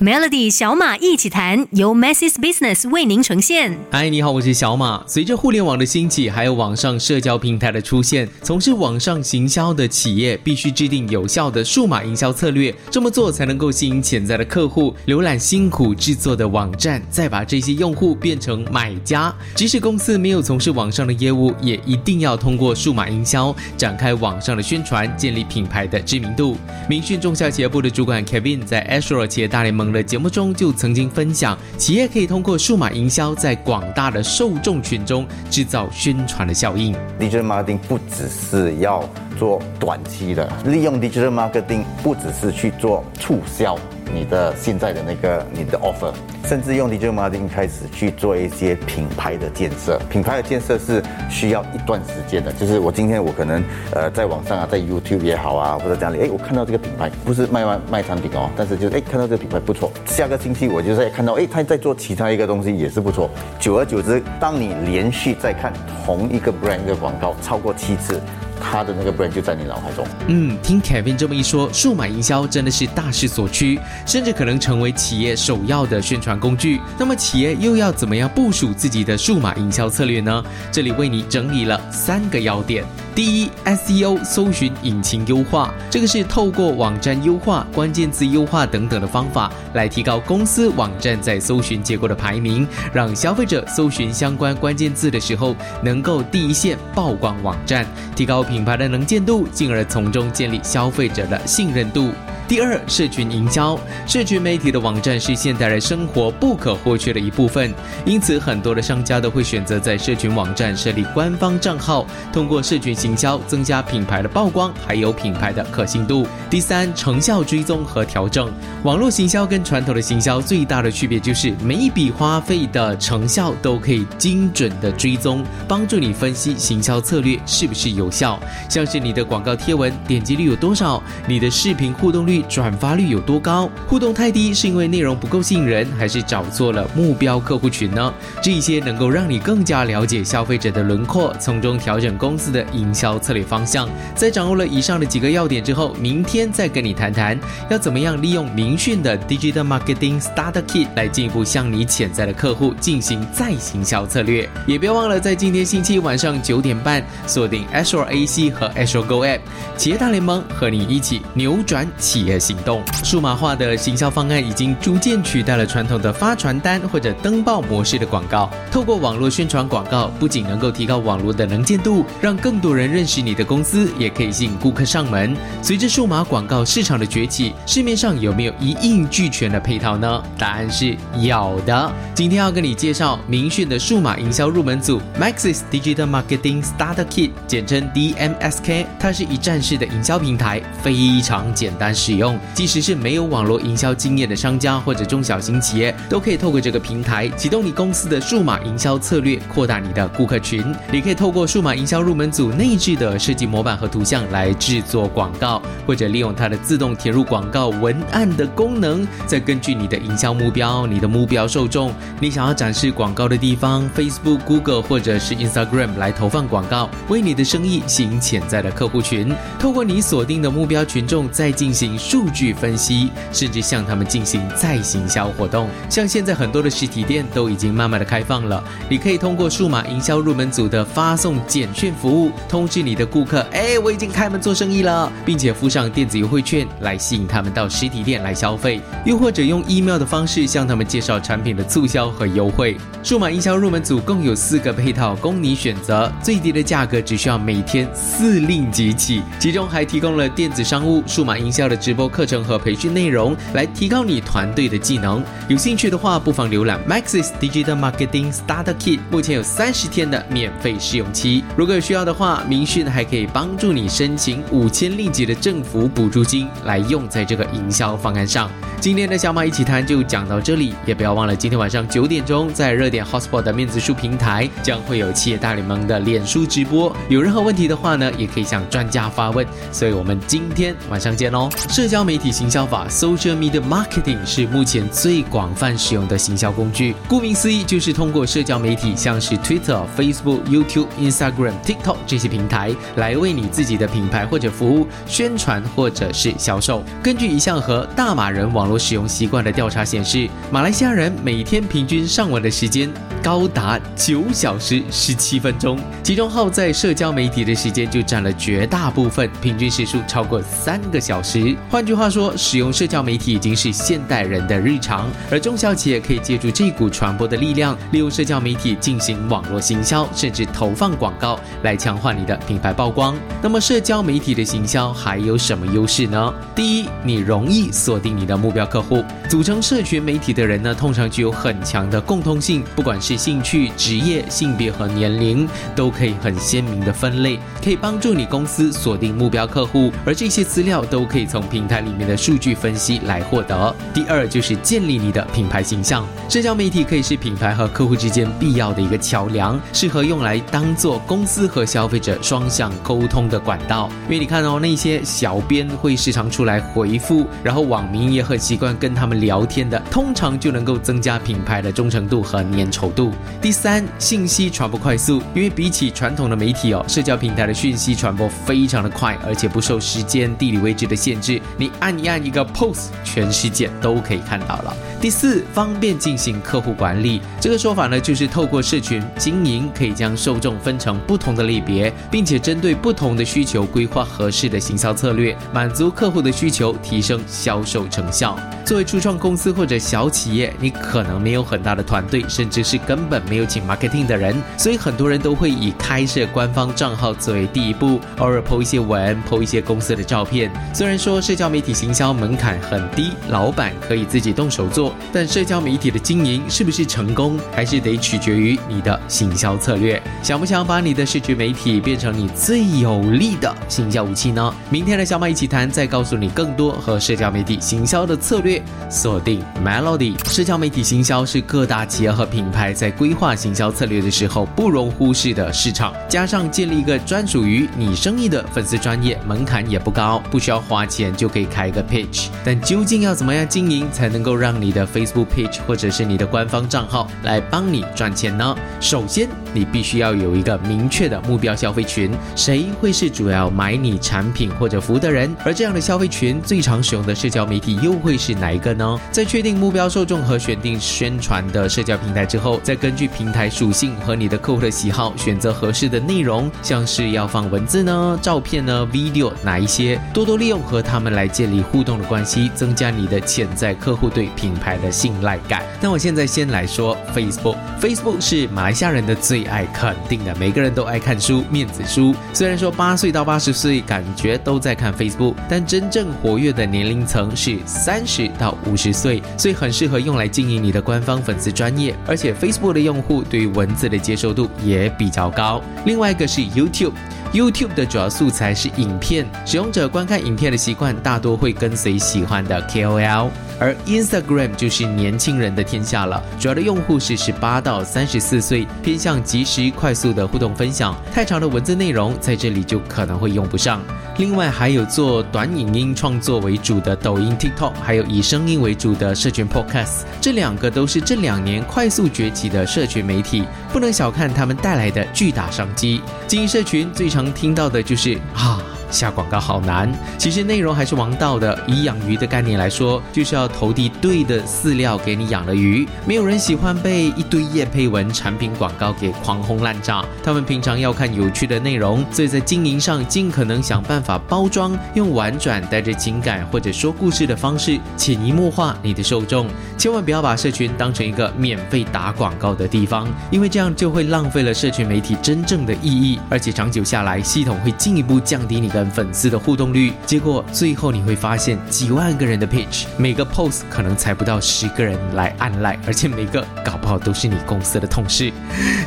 Melody 小马一起谈，由 Masses Business 为您呈现。嗨，你好，我是小马。随着互联网的兴起，还有网上社交平台的出现，从事网上行销的企业必须制定有效的数码营销策略，这么做才能够吸引潜在的客户浏览辛苦制作的网站，再把这些用户变成买家。即使公司没有从事网上的业务，也一定要通过数码营销展开网上的宣传，建立品牌的知名度。明讯中小企业部的主管 Kevin 在 Azure 企业大联盟。的节目中就曾经分享，企业可以通过数码营销，在广大的受众群中制造宣传的效应。Digital marketing 不只是要做短期的，利用 digital marketing 不只是去做促销。你的现在的那个你的 offer，甚至用 digital marketing 开始去做一些品牌的建设。品牌的建设是需要一段时间的。就是我今天我可能呃在网上啊，在 YouTube 也好啊，或者家里，哎，我看到这个品牌不是卖卖卖产品哦，但是就是哎看到这个品牌不错，下个星期我就在看到哎他在做其他一个东西也是不错。久而久之，当你连续在看同一个 brand 的广告超过七次。他的那个 brand 就在你脑海中。嗯，听 Kevin 这么一说，数码营销真的是大势所趋，甚至可能成为企业首要的宣传工具。那么，企业又要怎么样部署自己的数码营销策略呢？这里为你整理了三个要点。第一，SEO 搜寻引擎优化，这个是透过网站优化、关键字优化等等的方法，来提高公司网站在搜寻结果的排名，让消费者搜寻相关关键字的时候，能够第一线曝光网站，提高品牌的能见度，进而从中建立消费者的信任度。第二，社群营销，社群媒体的网站是现代人生活不可或缺的一部分，因此很多的商家都会选择在社群网站设立官方账号，通过社群行销增加品牌的曝光，还有品牌的可信度。第三，成效追踪和调整，网络行销跟传统的行销最大的区别就是每一笔花费的成效都可以精准的追踪，帮助你分析行销策略是不是有效，像是你的广告贴文点击率有多少，你的视频互动率。转发率有多高？互动太低，是因为内容不够吸引人，还是找错了目标客户群呢？这些能够让你更加了解消费者的轮廓，从中调整公司的营销策略方向。在掌握了以上的几个要点之后，明天再跟你谈谈，要怎么样利用明讯的 Digital Marketing Starter Kit 来进一步向你潜在的客户进行再行销策略。也别忘了在今天星期晚上九点半锁定 Azure AC 和 Azure Go App 企业大联盟，和你一起扭转企。业行动，数码化的行销方案已经逐渐取代了传统的发传单或者登报模式的广告。透过网络宣传广告，不仅能够提高网络的能见度，让更多人认识你的公司，也可以吸引顾客上门。随着数码广告市场的崛起，市面上有没有一应俱全的配套呢？答案是有的。今天要跟你介绍明讯的数码营销入门组 Maxis Digital Marketing Starter Kit，简称 DMSK。它是一站式的营销平台，非常简单使。用，用即使是没有网络营销经验的商家或者中小型企业，都可以透过这个平台启动你公司的数码营销策略，扩大你的顾客群。你可以透过数码营销入门组内置的设计模板和图像来制作广告，或者利用它的自动填入广告文案的功能，再根据你的营销目标、你的目标受众、你想要展示广告的地方，Facebook、Google 或者是 Instagram 来投放广告，为你的生意吸引潜在的客户群。透过你锁定的目标群众，再进行。数据分析，甚至向他们进行再行销活动。像现在很多的实体店都已经慢慢的开放了，你可以通过数码营销入门组的发送简讯服务，通知你的顾客，哎，我已经开门做生意了，并且附上电子优惠券来吸引他们到实体店来消费。又或者用 email 的方式向他们介绍产品的促销和优惠。数码营销入门组共有四个配套供你选择，最低的价格只需要每天四令吉起，其中还提供了电子商务、数码营销的直。播课程和培训内容来提高你团队的技能。有兴趣的话，不妨浏览 Maxis Digital Marketing Starter Kit，目前有三十天的免费试用期。如果有需要的话，明讯还可以帮助你申请五千令吉的政府补助金来用在这个营销方案上。今天的小马一起谈就讲到这里，也不要忘了今天晚上九点钟在热点 Hotspot 的面子书平台将会有企业大联盟的脸书直播。有任何问题的话呢，也可以向专家发问。所以我们今天晚上见喽。社交媒体行销法 （Social Media Marketing） 是目前最广泛使用的行销工具。顾名思义，就是通过社交媒体，像是 Twitter、Facebook、YouTube、Instagram、TikTok 这些平台，来为你自己的品牌或者服务宣传或者是销售。根据一项和大马人网络使用习惯的调查显示，马来西亚人每天平均上网的时间高达九小时十七分钟，其中耗在社交媒体的时间就占了绝大部分，平均时数超过三个小时。换句话说，使用社交媒体已经是现代人的日常，而中小企业可以借助这股传播的力量，利用社交媒体进行网络行销，甚至投放广告来强化你的品牌曝光。那么，社交媒体的行销还有什么优势呢？第一，你容易锁定你的目标客户。组成社群媒体的人呢，通常具有很强的共通性，不管是兴趣、职业、性别和年龄，都可以很鲜明的分类，可以帮助你公司锁定目标客户。而这些资料都可以从平台里面的数据分析来获得。第二就是建立你的品牌形象，社交媒体可以是品牌和客户之间必要的一个桥梁，适合用来当做公司和消费者双向沟通的管道。因为你看哦，那些小编会时常出来回复，然后网民也很习惯跟他们聊天的，通常就能够增加品牌的忠诚度和粘稠度。第三，信息传播快速，因为比起传统的媒体哦，社交平台的讯息传播非常的快，而且不受时间、地理位置的限制。你按一按一个 post，全世界都可以看到了。第四，方便进行客户管理。这个说法呢，就是透过社群经营，可以将受众分成不同的类别，并且针对不同的需求规划合适的行销策略，满足客户的需求，提升销售成效。作为初创公司或者小企业，你可能没有很大的团队，甚至是根本没有请 marketing 的人，所以很多人都会以开设官方账号作为第一步，偶尔 po 一些文，po 一些公司的照片。虽然说是社交媒体行销门槛很低，老板可以自己动手做，但社交媒体的经营是不是成功，还是得取决于你的行销策略。想不想把你的社群媒体变成你最有力的行销武器呢？明天的小马一起谈，再告诉你更多和社交媒体行销的策略。锁定 Melody，社交媒体行销是各大企业和品牌在规划行销策略的时候不容忽视的市场。加上建立一个专属于你生意的粉丝专业，门槛也不高，不需要花钱就可以开一个 page。但究竟要怎么样经营才能够让你的 Facebook page 或者是你的官方账号来帮你赚钱呢？首先，你必须要有一个明确的目标消费群，谁会是主要买你产品或者服务的人？而这样的消费群最常使用的社交媒体又会是哪一个呢？在确定目标受众和选定宣传的社交平台之后，再根据平台属性和你的客户的喜好选择合适的内容，像是要放文字呢、照片呢、video 哪一些，多多利用和他们来建立互动的关系，增加你的潜在客户对品牌的信赖感。那我现在先来说 Facebook，Facebook 是马来西亚人的最爱，肯定的，每个人都爱看书、面子书。虽然说八岁到八十岁感觉都在看 Facebook，但真正活跃的年龄层是三十到五十岁，所以很适合用来经营你的官方粉丝专业。而且 Facebook 的用户对于文字的接受度也比较高。另外一个是 YouTube。YouTube 的主要素材是影片，使用者观看影片的习惯大多会跟随喜欢的 KOL，而 Instagram 就是年轻人的天下了，主要的用户是十八到三十四岁，偏向及时快速的互动分享，太长的文字内容在这里就可能会用不上。另外还有做短影音创作为主的抖音、TikTok，还有以声音为主的社群 Podcast，这两个都是这两年快速崛起的社群媒体，不能小看他们带来的巨大商机。经营社群最常听到的就是啊。下广告好难，其实内容还是王道的。以养鱼的概念来说，就是要投递对的饲料给你养的鱼。没有人喜欢被一堆叶配文、产品广告给狂轰滥炸。他们平常要看有趣的内容，所以在经营上尽可能想办法包装，用婉转、带着情感或者说故事的方式，潜移默化你的受众。千万不要把社群当成一个免费打广告的地方，因为这样就会浪费了社群媒体真正的意义，而且长久下来，系统会进一步降低你的。粉丝的互动率，结果最后你会发现，几万个人的 page，每个 post 可能才不到十个人来按 like，而且每个搞不好都是你公司的同事。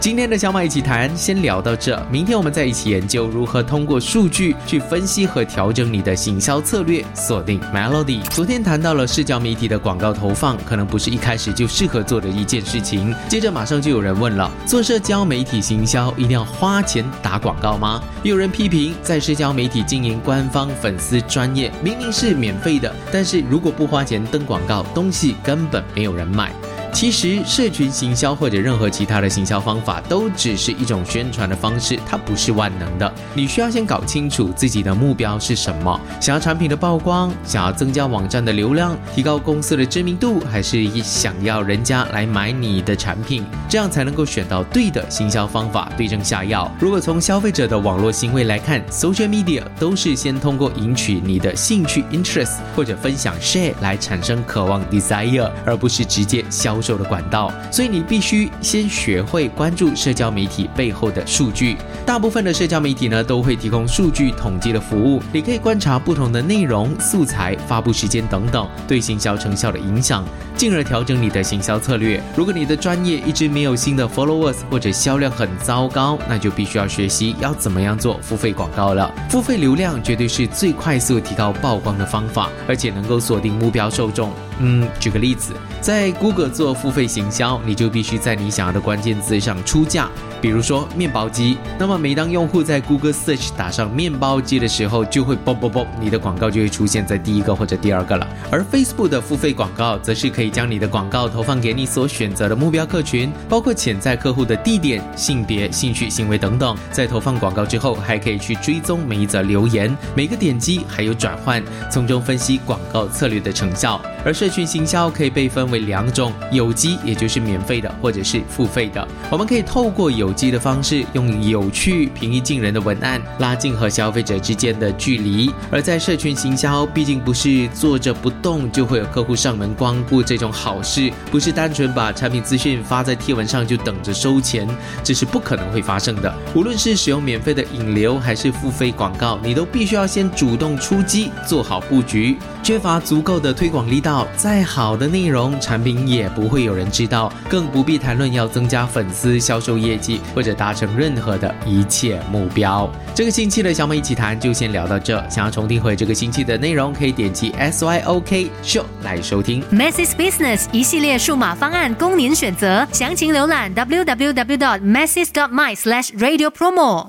今天的小马一起谈，先聊到这，明天我们再一起研究如何通过数据去分析和调整你的行销策略。锁定 Melody。昨天谈到了社交媒体的广告投放，可能不是一开始就适合做的一件事情。接着马上就有人问了，做社交媒体行销一定要花钱打广告吗？有人批评在社交媒体。体经营官方粉丝专业，明明是免费的，但是如果不花钱登广告，东西根本没有人买。其实，社群行销或者任何其他的行销方法，都只是一种宣传的方式，它不是万能的。你需要先搞清楚自己的目标是什么，想要产品的曝光，想要增加网站的流量，提高公司的知名度，还是想要人家来买你的产品，这样才能够选到对的行销方法，对症下药。如果从消费者的网络行为来看，social media 都是先通过赢取你的兴趣 interest 或者分享 share 来产生渴望 desire，而不是直接销。销售的管道，所以你必须先学会关注社交媒体背后的数据。大部分的社交媒体呢，都会提供数据统计的服务，你可以观察不同的内容、素材、发布时间等等对行销成效的影响，进而调整你的行销策略。如果你的专业一直没有新的 followers 或者销量很糟糕，那就必须要学习要怎么样做付费广告了。付费流量绝对是最快速提高曝光的方法，而且能够锁定目标受众。嗯，举个例子，在 Google 做付费行销，你就必须在你想要的关键字上出价。比如说面包机，那么每当用户在 Google Search 打上面包机的时候，就会嘣嘣嘣，你的广告就会出现在第一个或者第二个了。而 Facebook 的付费广告，则是可以将你的广告投放给你所选择的目标客群，包括潜在客户的地点、性别、兴趣、行为等等。在投放广告之后，还可以去追踪每一则留言、每个点击还有转换，从中分析广告策略的成效。而社群行销可以被分为两种：有机，也就是免费的，或者是付费的。我们可以透过有机的方式，用有趣、平易近人的文案，拉近和消费者之间的距离；而在社群行销，毕竟不是坐着不动就会有客户上门光顾这种好事，不是单纯把产品资讯发在贴文上就等着收钱，这是不可能会发生的。无论是使用免费的引流，还是付费广告，你都必须要先主动出击，做好布局。缺乏足够的推广力道，再好的内容产品也不会有人知道，更不必谈论要增加粉丝、销售业绩或者达成任何的一切目标。这个星期的小美一起谈就先聊到这，想要重听回这个星期的内容，可以点击 S Y O K Show 来收听。Masses Business 一系列数码方案供您选择，详情浏览 www masses dot myslash radio promo。